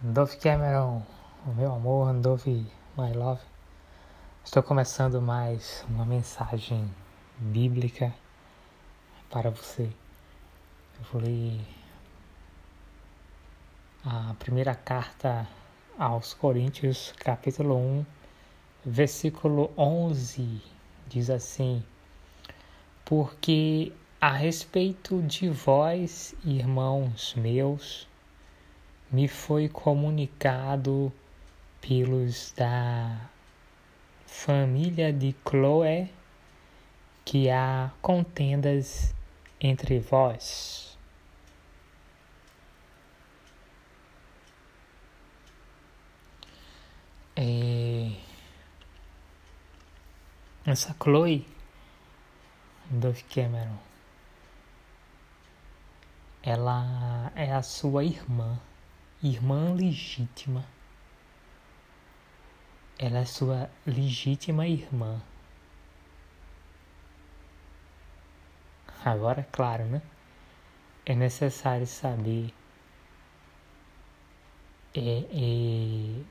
Dove Cameron, o meu amor, Dove My Love. Estou começando mais uma mensagem bíblica para você. Eu vou ler a primeira carta aos Coríntios, capítulo 1, versículo 11. Diz assim: Porque a respeito de vós, irmãos meus, me foi comunicado pelos da família de Chloé que há contendas entre vós. É... Essa Chloe Dove Cameron, ela é a sua irmã irmã legítima. Ela é sua legítima irmã. Agora, claro, né? É necessário saber. É, é,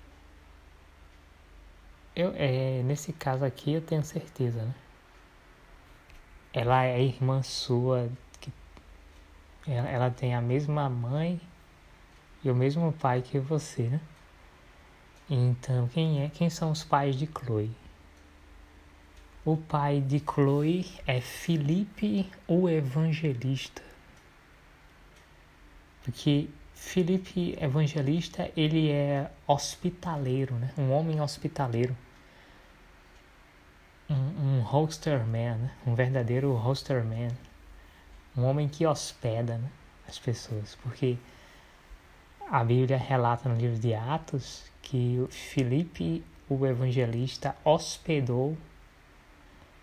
eu, é, nesse caso aqui eu tenho certeza, né? Ela é irmã sua, que, ela, ela tem a mesma mãe e o mesmo pai que você, né? Então, quem é? Quem são os pais de Chloe? O pai de Chloe é Felipe o Evangelista. Porque Felipe Evangelista, ele é hospitaleiro, né? Um homem hospitaleiro. Um, um hosterman, né? um verdadeiro hosterman. Um homem que hospeda né? as pessoas. Porque a Bíblia relata no livro de Atos que Filipe, o evangelista, hospedou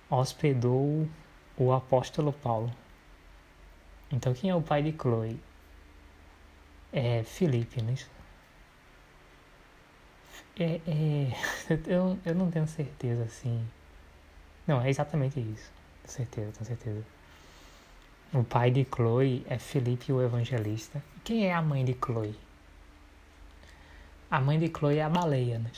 hospedou o apóstolo Paulo. Então, quem é o pai de Chloe? É Filipe, né? É, é, eu, eu não tenho certeza assim. Não, é exatamente isso. Com certeza, com certeza. O pai de Chloe é Filipe o Evangelista. Quem é a mãe de Chloe? A mãe de Chloe é a baleia, né?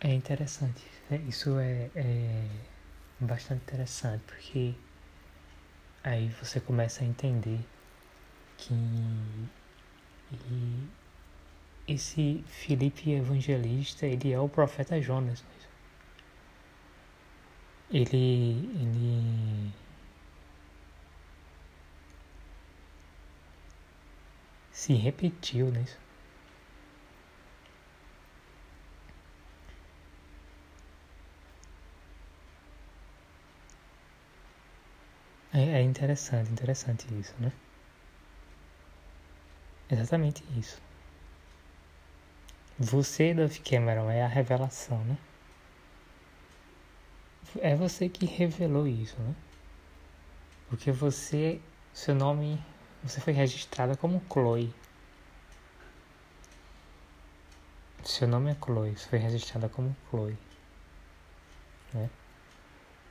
É interessante, né? isso é, é bastante interessante, porque aí você começa a entender que e esse Felipe Evangelista, ele é o profeta Jonas. Ele, ele se repetiu nisso. É, é interessante, interessante isso, né? Exatamente isso. Você, Dove Cameron, é a revelação, né? É você que revelou isso, né? Porque você, seu nome, você foi registrada como Chloe. Seu nome é Chloe, você foi registrada como Chloe. Né?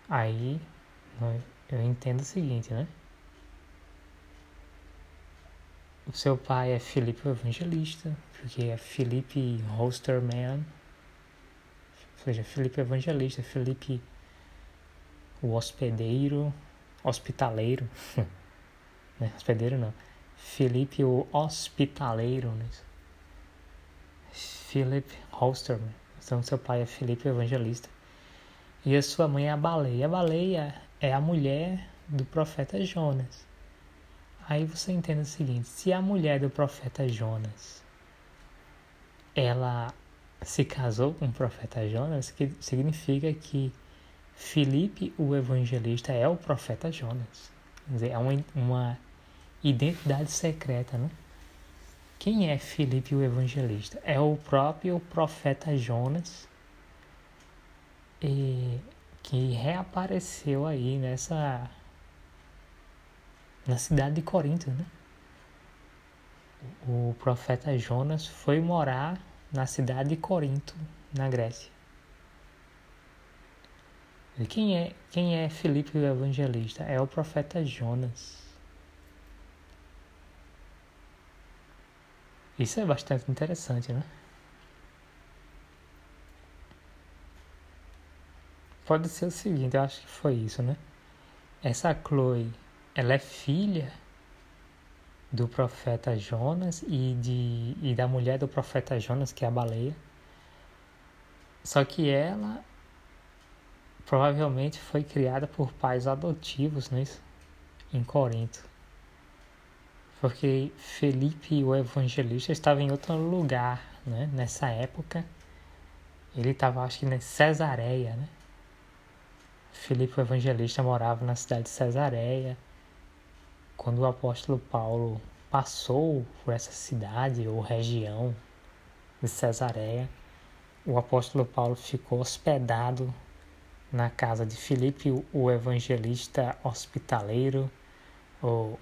Aí, eu entendo o seguinte, né? O seu pai é Felipe Evangelista, porque é Felipe Hosterman, ou seja, Felipe Evangelista, Felipe o hospedeiro, hospitaleiro, né? hospedeiro não, Felipe o hospitaleiro, né? Philip Hosterman, então seu pai é Felipe Evangelista, e a sua mãe é a baleia, a baleia é a mulher do profeta Jonas. Aí você entende o seguinte: se a mulher do profeta Jonas ela se casou com o profeta Jonas, que significa que Filipe, o evangelista, é o profeta Jonas. Quer dizer, é uma, uma identidade secreta, né? Quem é Filipe, o evangelista? É o próprio profeta Jonas e, que reapareceu aí nessa na cidade de Corinto, né? O profeta Jonas foi morar na cidade de Corinto, na Grécia. Quem é, quem é Felipe o Evangelista? É o profeta Jonas. Isso é bastante interessante, né? Pode ser o seguinte, eu acho que foi isso, né? Essa Chloe, ela é filha do profeta Jonas e, de, e da mulher do profeta Jonas, que é a baleia. Só que ela provavelmente foi criada por pais adotivos né, em Corinto. Porque Felipe, o evangelista, estava em outro lugar né, nessa época. Ele estava, acho que, em Cesareia. Né? Felipe, o evangelista, morava na cidade de Cesareia. Quando o apóstolo Paulo passou por essa cidade ou região de Cesareia, o apóstolo Paulo ficou hospedado na casa de Filipe, o evangelista hospitaleiro, o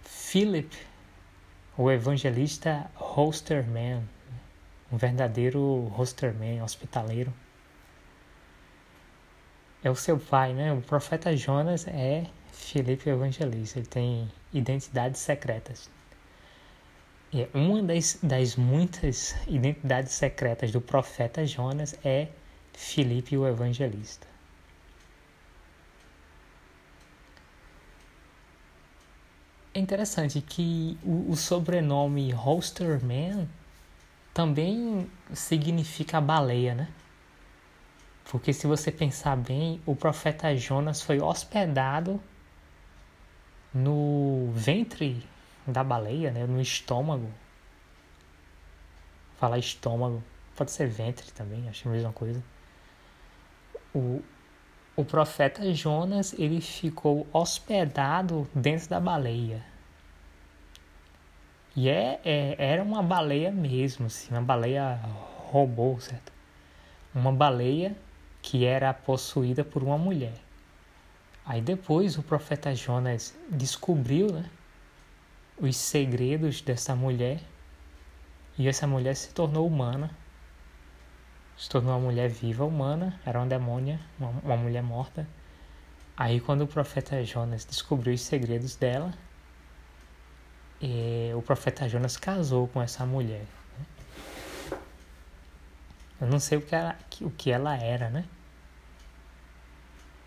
Philip, o evangelista hosterman, um verdadeiro hosterman, hospitaleiro. É o seu pai, né? O profeta Jonas é Filipe o evangelista, ele tem identidades secretas. E uma das, das muitas identidades secretas do profeta Jonas é Filipe o evangelista. É interessante que o, o sobrenome Holsterman também significa baleia, né? Porque se você pensar bem, o profeta Jonas foi hospedado no ventre da baleia, né? no estômago. Falar estômago, pode ser ventre também, acho a mesma coisa. O, o profeta Jonas ele ficou hospedado dentro da baleia. E é, é, era uma baleia mesmo, assim, uma baleia robô, certo? Uma baleia que era possuída por uma mulher. Aí depois o profeta Jonas descobriu né, os segredos dessa mulher e essa mulher se tornou humana se tornou uma mulher viva humana, era uma demônia, uma, uma mulher morta. Aí quando o profeta Jonas descobriu os segredos dela, eh, o profeta Jonas casou com essa mulher. Né? Eu não sei o que, ela, o que ela era, né?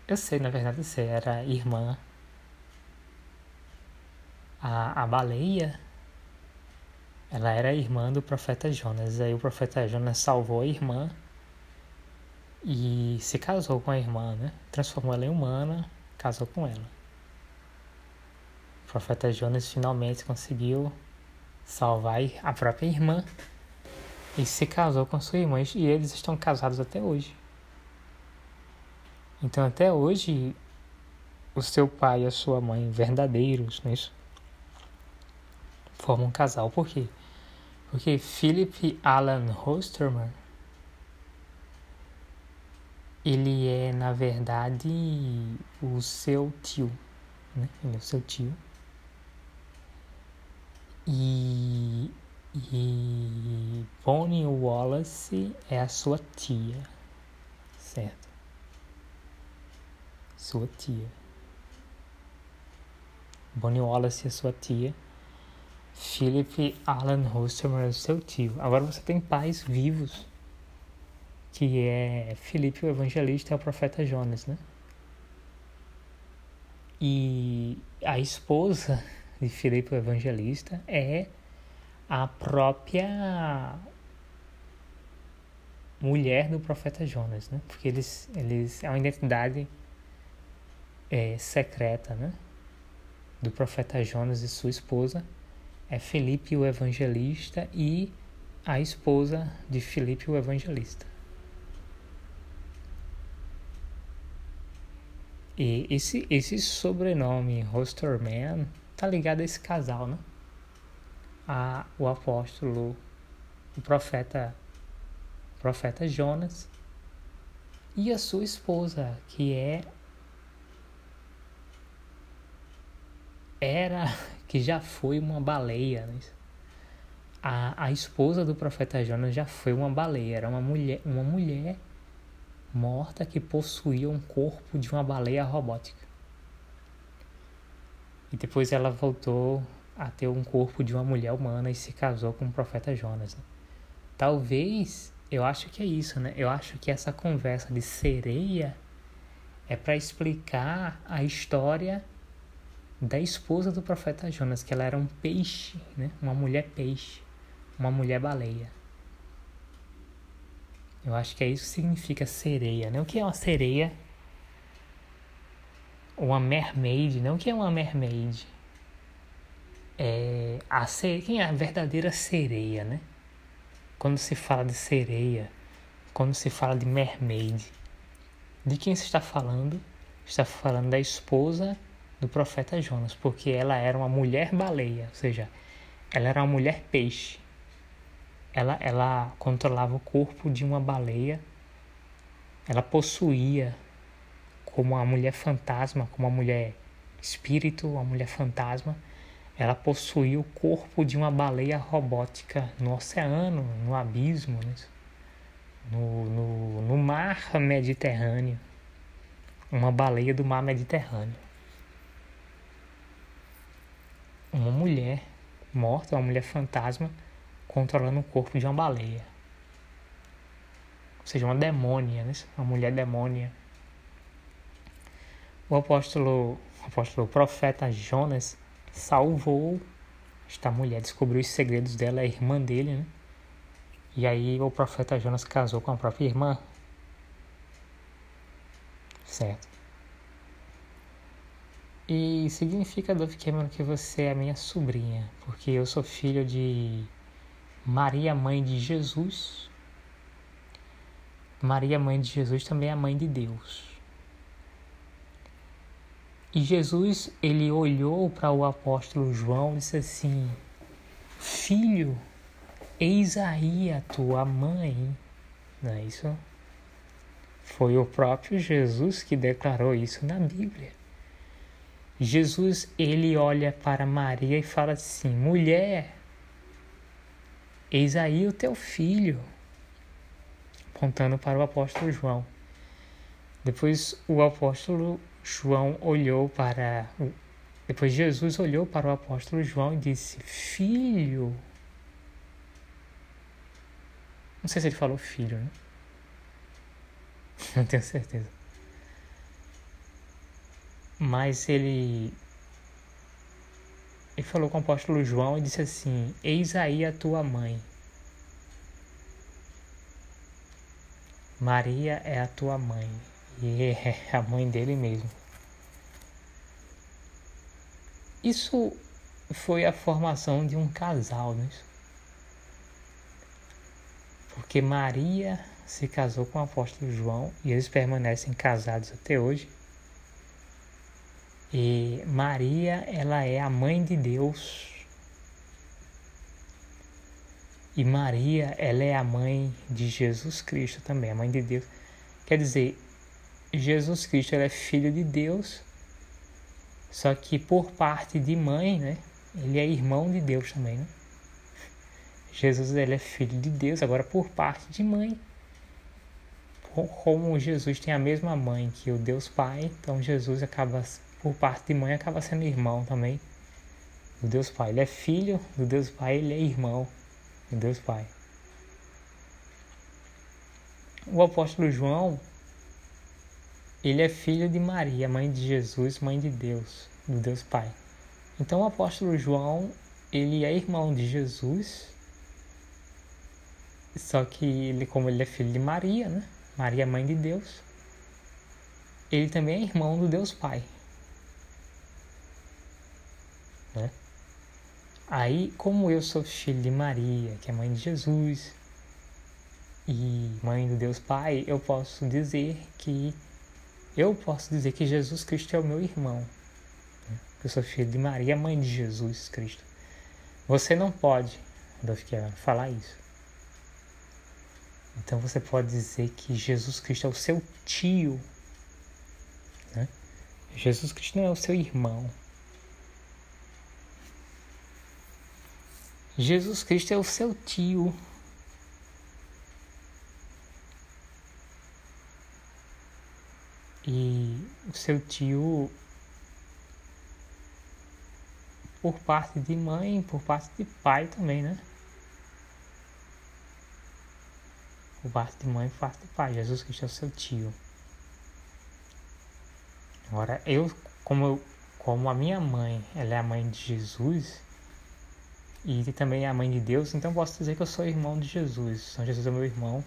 Eu sei, na verdade, eu sei, era irmã. A, a baleia, ela era irmã do profeta Jonas. Aí o profeta Jonas salvou a irmã e se casou com a irmã, né? Transformou ela em humana, casou com ela. O profeta Jonas finalmente conseguiu salvar a própria irmã e se casou com sua irmã e eles estão casados até hoje. Então até hoje o seu pai e a sua mãe verdadeiros, não é? Formam um casal. Por quê? Porque Philip Alan Hosterman ele é na verdade o seu tio, né? Ele é o seu tio. E, e Bonnie Wallace é a sua tia, certo? Sua tia. Bonnie Wallace é sua tia. Philip Alan Hostemer é seu tio. Agora você tem pais vivos que é Filipe o Evangelista e o profeta Jonas, né? E a esposa de Filipe o Evangelista é a própria mulher do profeta Jonas, né? Porque eles, eles é uma identidade é, secreta, né? Do profeta Jonas e sua esposa é Felipe o Evangelista e a esposa de Filipe o Evangelista. E esse, esse sobrenome Hosterman tá ligado a esse casal, né? A, o apóstolo, o profeta, profeta Jonas e a sua esposa, que é era que já foi uma baleia. Né? A, a esposa do profeta Jonas já foi uma baleia, era uma mulher, uma mulher morta que possuía um corpo de uma baleia robótica. E depois ela voltou a ter um corpo de uma mulher humana e se casou com o profeta Jonas. Né? Talvez, eu acho que é isso, né? Eu acho que essa conversa de sereia é para explicar a história da esposa do profeta Jonas, que ela era um peixe, né? Uma mulher peixe, uma mulher baleia. Eu acho que é isso que significa sereia, né? O que é uma sereia? Uma mermaid, né? O que é uma mermaid? É a sereia, quem é a verdadeira sereia, né? Quando se fala de sereia, quando se fala de mermaid, de quem se está falando? Está falando da esposa do profeta Jonas, porque ela era uma mulher baleia, ou seja, ela era uma mulher peixe. Ela, ela controlava o corpo de uma baleia, ela possuía como uma mulher fantasma, como uma mulher espírito, uma mulher fantasma, ela possuía o corpo de uma baleia robótica no oceano, no abismo, né? no, no, no mar Mediterrâneo. Uma baleia do mar Mediterrâneo. Uma mulher morta, uma mulher fantasma, controlando o corpo de uma baleia. Ou seja, uma demônia, né? uma mulher demônia. O apóstolo, o apóstolo o profeta Jonas salvou esta mulher, descobriu os segredos dela, a irmã dele, né? E aí o profeta Jonas casou com a própria irmã. Certo. E significa, Dove Cameron, que você é minha sobrinha, porque eu sou filho de Maria, mãe de Jesus. Maria, mãe de Jesus, também é a mãe de Deus. E Jesus, ele olhou para o apóstolo João e disse assim: Filho, eis aí a tua mãe. Não é isso? Foi o próprio Jesus que declarou isso na Bíblia. Jesus ele olha para Maria e fala assim: mulher, eis aí o teu filho, apontando para o apóstolo João. Depois o apóstolo João olhou para. Depois Jesus olhou para o apóstolo João e disse: Filho. Não sei se ele falou filho, né? Não tenho certeza mas ele ele falou com o apóstolo João e disse assim: Eis aí a tua mãe. Maria é a tua mãe. E é a mãe dele mesmo. Isso foi a formação de um casal, né? Porque Maria se casou com o apóstolo João e eles permanecem casados até hoje. E Maria, ela é a mãe de Deus. E Maria, ela é a mãe de Jesus Cristo também, a mãe de Deus. Quer dizer, Jesus Cristo é filho de Deus, só que por parte de mãe, né? Ele é irmão de Deus também, né? Jesus ele é filho de Deus, agora por parte de mãe. Como Jesus tem a mesma mãe que o Deus Pai, então Jesus acaba por parte de mãe, acaba sendo irmão também do Deus Pai. Ele é filho do Deus Pai, ele é irmão do Deus Pai. O apóstolo João, ele é filho de Maria, mãe de Jesus, mãe de Deus, do Deus Pai. Então o apóstolo João, ele é irmão de Jesus, só que ele, como ele é filho de Maria, né? Maria, mãe de Deus, ele também é irmão do Deus Pai. Né? Aí, como eu sou filho de Maria, que é mãe de Jesus, e mãe do Deus Pai, eu posso dizer que eu posso dizer que Jesus Cristo é o meu irmão. Né? Eu sou filho de Maria, mãe de Jesus Cristo. Você não pode, Adolf falar isso. Então você pode dizer que Jesus Cristo é o seu tio. Né? Jesus Cristo não é o seu irmão. Jesus Cristo é o seu tio. E o seu tio, por parte de mãe, por parte de pai também, né? Por parte de mãe, por parte de pai. Jesus Cristo é o seu tio. Agora, eu, como, eu, como a minha mãe, ela é a mãe de Jesus, e também é a mãe de Deus, então posso dizer que eu sou irmão de Jesus. São Jesus é meu irmão.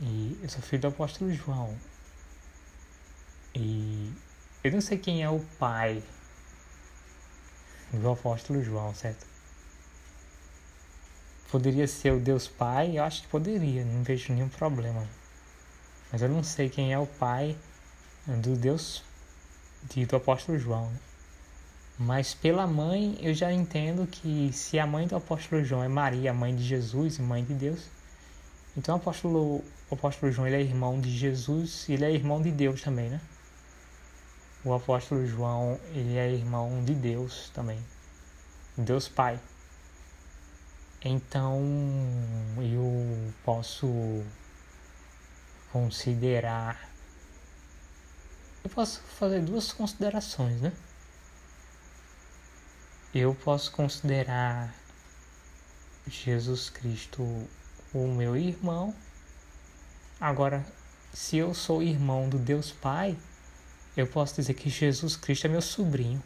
E eu sou filho do apóstolo João. E eu não sei quem é o pai do apóstolo João, certo? Poderia ser o Deus Pai? Eu acho que poderia, não vejo nenhum problema. Mas eu não sei quem é o pai do Deus do apóstolo João. Né? Mas pela mãe eu já entendo que se a mãe do apóstolo João é Maria, mãe de Jesus, mãe de Deus, então o apóstolo, o apóstolo João ele é irmão de Jesus e ele é irmão de Deus também, né? O apóstolo João ele é irmão de Deus também, Deus Pai. Então eu posso considerar. Eu posso fazer duas considerações, né? Eu posso considerar Jesus Cristo o meu irmão. Agora, se eu sou irmão do Deus Pai, eu posso dizer que Jesus Cristo é meu sobrinho.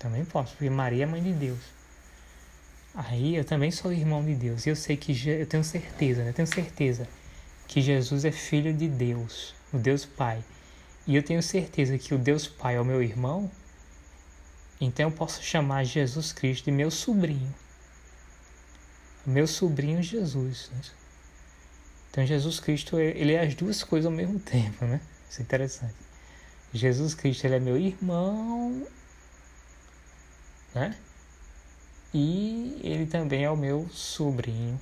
Também posso, porque Maria é mãe de Deus. Aí eu também sou irmão de Deus. E eu sei que eu tenho certeza, né? Eu tenho certeza que Jesus é filho de Deus, o Deus Pai. E eu tenho certeza que o Deus Pai é o meu irmão. Então eu posso chamar Jesus Cristo de meu sobrinho. Meu sobrinho Jesus. Né? Então Jesus Cristo, ele é as duas coisas ao mesmo tempo, né? Isso é interessante. Jesus Cristo, ele é meu irmão né? E ele também é o meu sobrinho.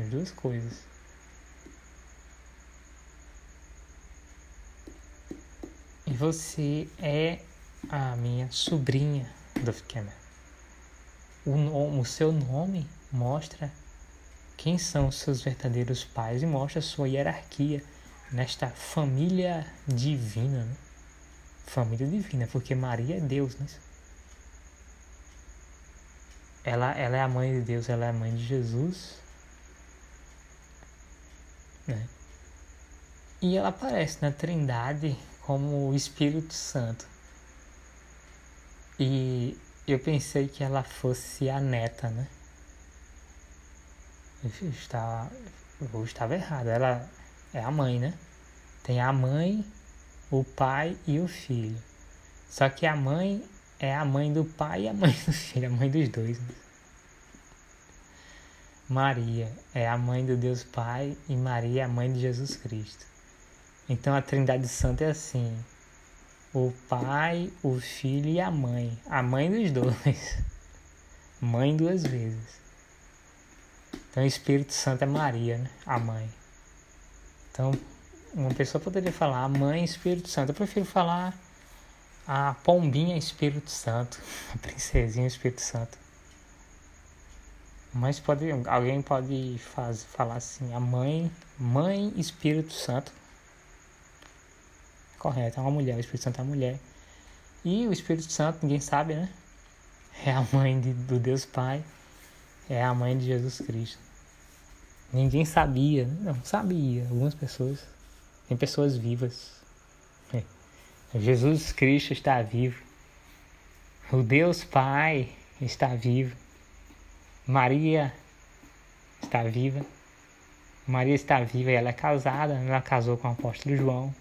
As duas coisas. Você é a minha sobrinha, Duff Cameron. O, o seu nome mostra quem são os seus verdadeiros pais e mostra a sua hierarquia nesta família divina. Né? família divina, porque Maria é Deus, né? Ela, ela é a mãe de Deus, ela é a mãe de Jesus. Né? E ela aparece na Trindade como o Espírito Santo. E eu pensei que ela fosse a neta, né? Eu estava, eu estava errado. Ela é a mãe, né? Tem a mãe o pai e o filho. Só que a mãe é a mãe do pai e a mãe do filho, a mãe dos dois. Né? Maria é a mãe do Deus Pai e Maria é a mãe de Jesus Cristo. Então a Trindade Santa é assim: o Pai, o Filho e a Mãe. A mãe dos dois. Mãe duas vezes. Então o Espírito Santo é Maria, né? A mãe. Então uma pessoa poderia falar a mãe Espírito Santo. Eu prefiro falar a pombinha Espírito Santo, a princesinha Espírito Santo. Mas pode, alguém pode faz, falar assim, a mãe, mãe Espírito Santo. Correto, é uma mulher, o Espírito Santo é uma mulher. E o Espírito Santo, ninguém sabe, né? É a mãe de, do Deus Pai, é a mãe de Jesus Cristo. Ninguém sabia, não sabia, algumas pessoas tem pessoas vivas. É. Jesus Cristo está vivo. O Deus Pai está vivo. Maria está viva. Maria está viva e ela é casada. Ela casou com o apóstolo João.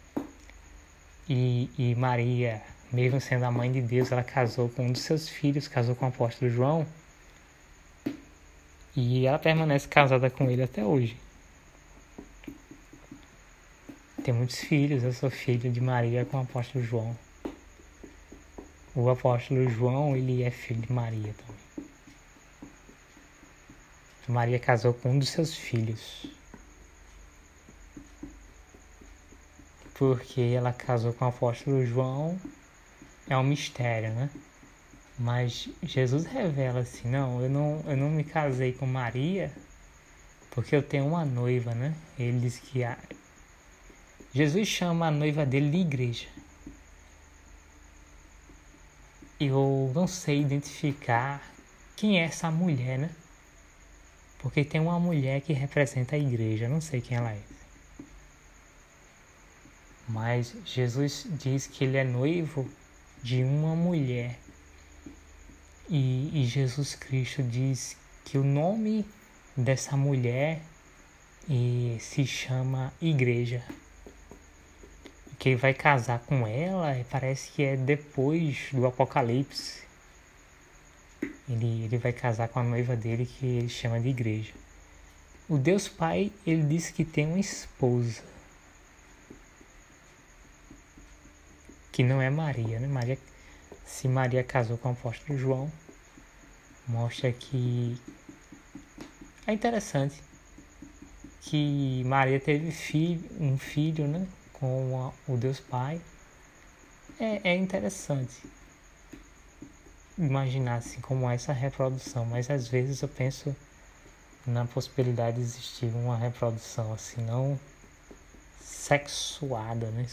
E, e Maria, mesmo sendo a mãe de Deus, ela casou com um dos seus filhos, casou com o apóstolo João. E ela permanece casada com ele até hoje tem muitos filhos, eu sou filho de Maria com o apóstolo João. O apóstolo João, ele é filho de Maria também. Maria casou com um dos seus filhos. Porque ela casou com o apóstolo João, é um mistério, né? Mas Jesus revela assim, não, eu não, eu não me casei com Maria porque eu tenho uma noiva, né? Ele diz que a... Jesus chama a noiva dele de igreja. Eu não sei identificar quem é essa mulher, né? Porque tem uma mulher que representa a igreja, não sei quem ela é. Mas Jesus diz que ele é noivo de uma mulher. E, e Jesus Cristo diz que o nome dessa mulher se chama Igreja. Quem vai casar com ela parece que é depois do Apocalipse. Ele, ele vai casar com a noiva dele que ele chama de Igreja. O Deus Pai, ele disse que tem uma esposa. Que não é Maria, né? Maria, se Maria casou com o apóstolo João, mostra que é interessante que Maria teve filho, um filho né, com o Deus Pai. É, é interessante imaginar assim, como é essa reprodução, mas às vezes eu penso na possibilidade de existir uma reprodução assim, não sexuada, né?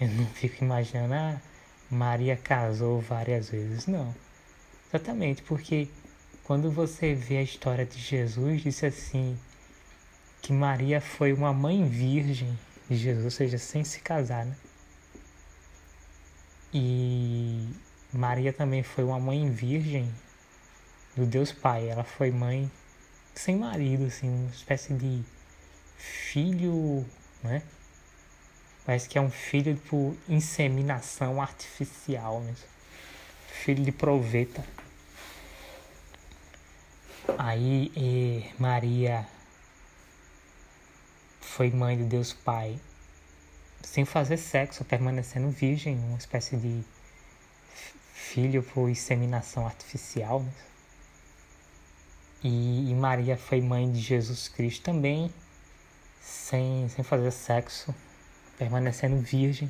Eu não fico imaginando, ah, Maria casou várias vezes, não. Exatamente, porque quando você vê a história de Jesus, disse assim que Maria foi uma mãe virgem de Jesus, ou seja, sem se casar, né? E Maria também foi uma mãe virgem do Deus Pai. Ela foi mãe sem marido, assim, uma espécie de filho, né? Parece que é um filho por inseminação artificial, né? filho de proveta. Aí eh, Maria foi mãe de Deus Pai sem fazer sexo, permanecendo virgem, uma espécie de filho por inseminação artificial. Né? E, e, Maria foi mãe de Jesus Cristo também, sem, sem fazer sexo, permanecendo virgem.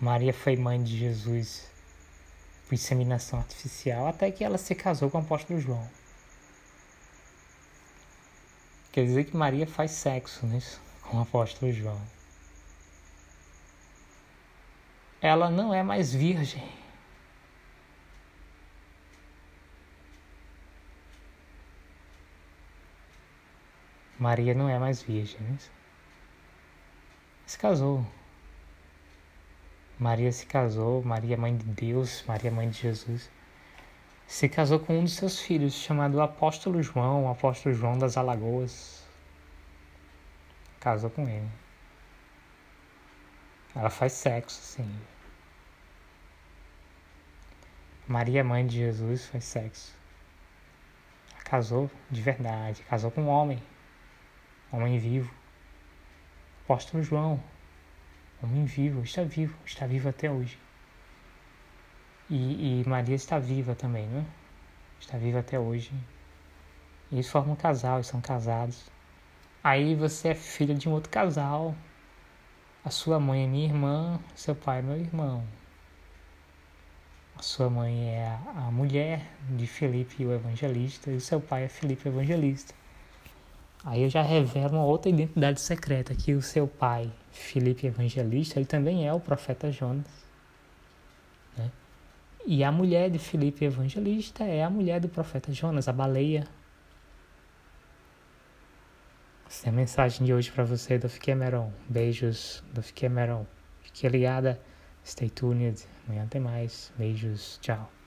Maria foi mãe de Jesus por inseminação artificial, até que ela se casou com o apóstolo João. Quer dizer que Maria faz sexo né, com o apóstolo João. Ela não é mais virgem. Maria não é mais virgem. Né? Se casou. Maria se casou, Maria mãe de Deus, Maria mãe de Jesus se casou com um dos seus filhos, chamado Apóstolo João, Apóstolo João das Alagoas. Casou com ele. Ela faz sexo, sim. Maria, mãe de Jesus, faz sexo. Casou de verdade, casou com um homem, homem vivo. Apóstolo João, homem vivo, está vivo, está vivo até hoje. E, e Maria está viva também, né? Está viva até hoje. Eles formam um casal, eles são casados. Aí você é filha de um outro casal. A sua mãe é minha irmã, seu pai é meu irmão. A sua mãe é a, mulher de Felipe o Evangelista e seu pai é Felipe o Evangelista. Aí eu já revelo uma outra identidade secreta, que o seu pai, Felipe Evangelista, ele também é o profeta Jonas. E a mulher de Filipe Evangelista é a mulher do profeta Jonas, a baleia. Essa é a mensagem de hoje para você do Fiquemeron. Beijos do Fiquemeron. Fique ligada. Stay tuned. Amanhã tem mais. Beijos. Tchau.